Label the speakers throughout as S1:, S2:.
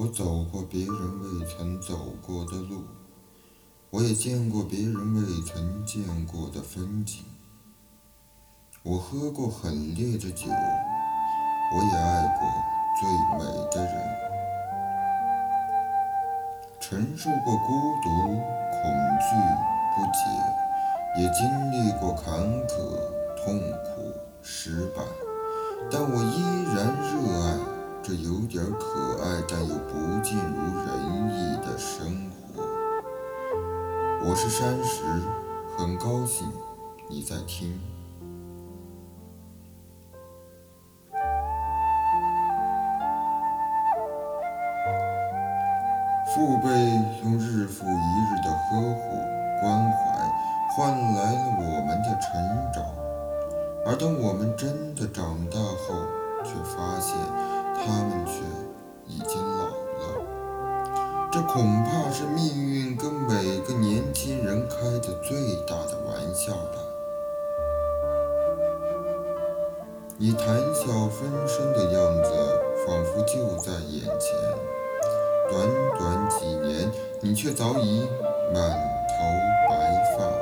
S1: 我走过别人未曾走过的路，我也见过别人未曾见过的风景。我喝过很烈的酒，我也爱过最美的人，承受过孤独、恐惧、不解，也经历过坎坷、痛苦、失败，但我依然热爱这有点可爱但又不尽如人意的生活。我是山石，很高兴你在听。父辈用日复一日的呵护、关怀，换来了我们的成长。而当我们真的长大后，却发现他们却已经老了。这恐怕是命运跟每个年轻人开的最大的玩笑吧。你谈笑风生的样子，仿佛就在眼前。短短几年，你却早已满头白发。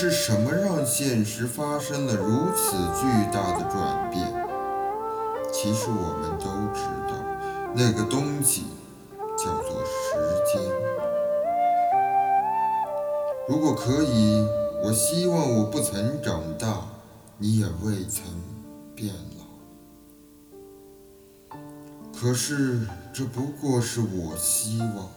S1: 是什么让现实发生了如此巨大的转变？其实我们都知道，那个东西叫做时间。如果可以，我希望我不曾长大，你也未曾变老。可是，这不过是我希望。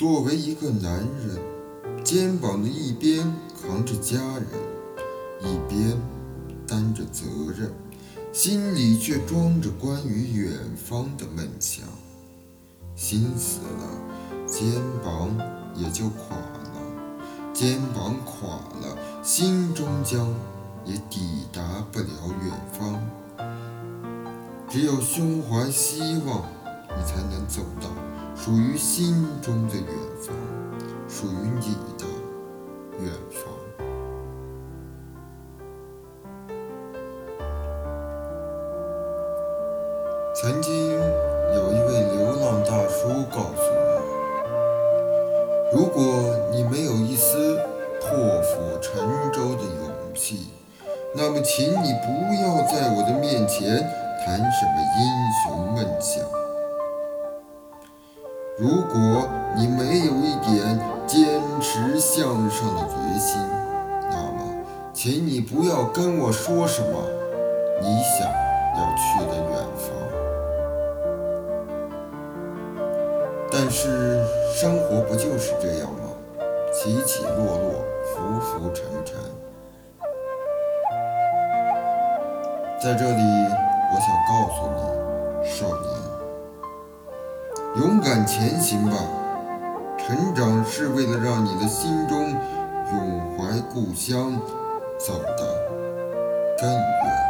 S1: 作为一个男人，肩膀的一边扛着家人，一边担着责任，心里却装着关于远方的梦想。心死了，肩膀也就垮了。肩膀垮了，心终将也抵达不了远方。只有胸怀希望，你才能走到属于心中的远方，属于你的远方。曾经有一位流浪大叔告诉我。如果你没有一丝破釜沉舟的勇气，那么请你不要在我的面前谈什么英雄梦想。如果你没有一点坚持向上的决心，那么请你不要跟我说什么你想要去的远方。但是生活不就是这样吗？起起落落，浮浮沉沉。在这里，我想告诉你，少年，勇敢前行吧。成长是为了让你的心中永怀故乡，走得更远。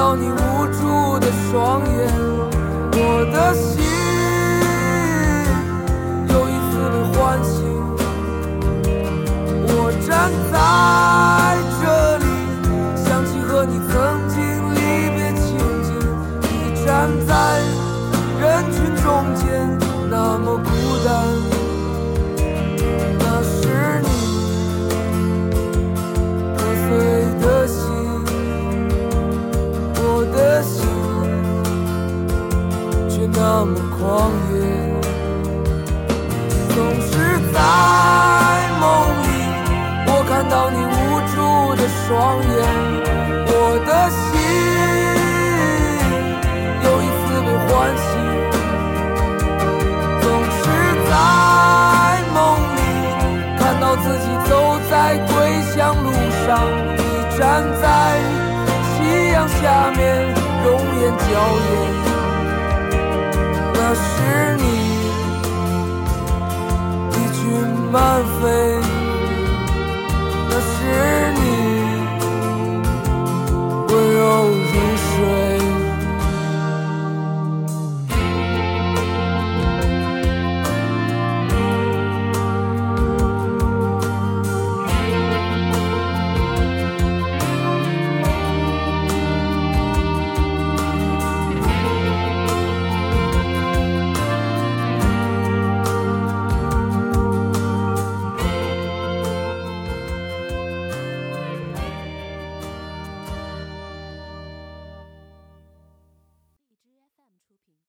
S2: 到你无助的双眼，我的心又一次被唤醒。我站在双眼，我的心又一次被唤醒。总是在梦里，看到自己走在归乡路上，你站在。夕阳下面，容颜娇艳，那是你，一群漫飞。那是